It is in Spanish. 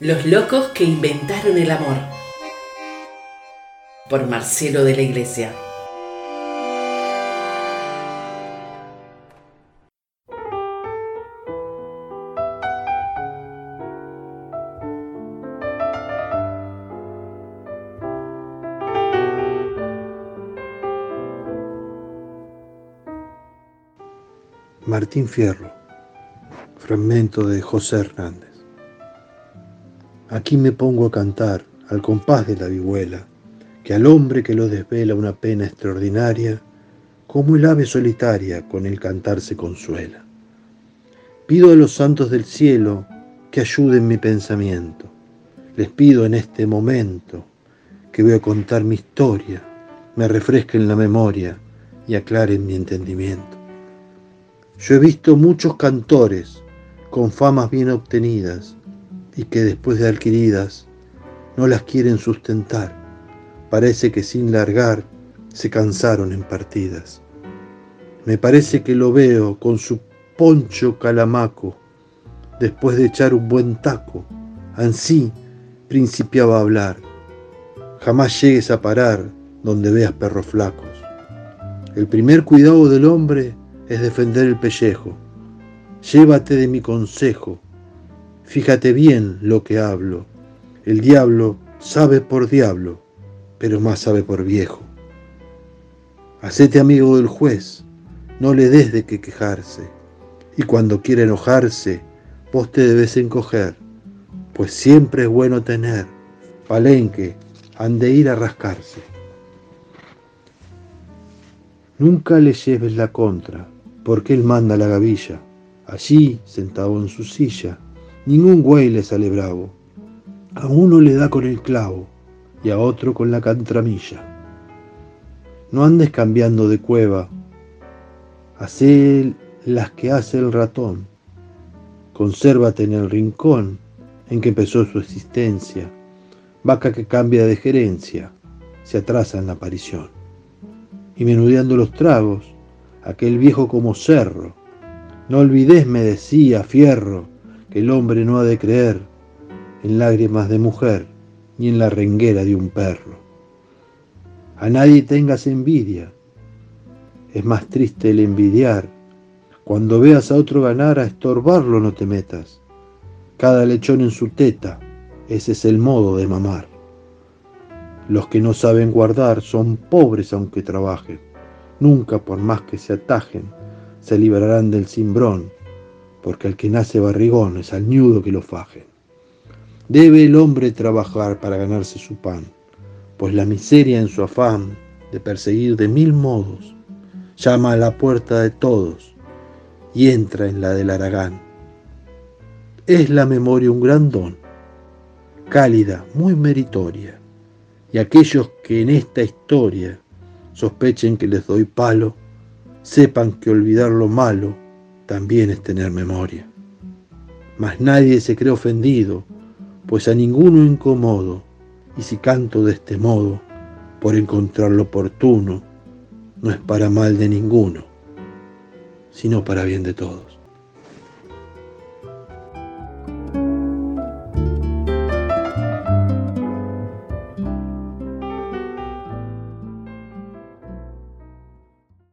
Los locos que inventaron el amor. Por Marcelo de la Iglesia. Martín Fierro, fragmento de José Hernández. Aquí me pongo a cantar al compás de la vihuela, que al hombre que lo desvela una pena extraordinaria, como el ave solitaria con el cantar se consuela. Pido a los santos del cielo que ayuden mi pensamiento. Les pido en este momento que voy a contar mi historia, me refresquen la memoria y aclaren mi entendimiento. Yo he visto muchos cantores con famas bien obtenidas y que después de adquiridas no las quieren sustentar. Parece que sin largar se cansaron en partidas. Me parece que lo veo con su poncho calamaco, después de echar un buen taco, ansí principiaba a hablar. Jamás llegues a parar donde veas perros flacos. El primer cuidado del hombre es defender el pellejo. Llévate de mi consejo. Fíjate bien lo que hablo. El diablo sabe por diablo, pero más sabe por viejo. Hacete amigo del juez, no le des de qué quejarse. Y cuando quiere enojarse, vos te debes encoger, pues siempre es bueno tener palenque, han de ir a rascarse. Nunca le lleves la contra, porque él manda la gavilla. Allí, sentado en su silla, ningún güey le sale bravo. A uno le da con el clavo y a otro con la cantramilla. No andes cambiando de cueva, hacé las que hace el ratón. Consérvate en el rincón en que empezó su existencia. Vaca que cambia de gerencia, se atrasa en la aparición. Y menudeando los tragos, aquel viejo como cerro. No olvides, me decía, fierro, el hombre no ha de creer en lágrimas de mujer ni en la renguera de un perro. A nadie tengas envidia, es más triste el envidiar. Cuando veas a otro ganar, a estorbarlo no te metas. Cada lechón en su teta, ese es el modo de mamar. Los que no saben guardar son pobres aunque trabajen. Nunca, por más que se atajen, se librarán del cimbrón, porque al que nace barrigón es al ñudo que lo fajen. Debe el hombre trabajar para ganarse su pan, pues la miseria en su afán de perseguir de mil modos llama a la puerta de todos y entra en la del Aragán. Es la memoria un gran don, cálida, muy meritoria, y aquellos que en esta historia sospechen que les doy palo, sepan que olvidar lo malo también es tener memoria. Mas nadie se cree ofendido, pues a ninguno incomodo, y si canto de este modo, por encontrar lo oportuno, no es para mal de ninguno, sino para bien de todos.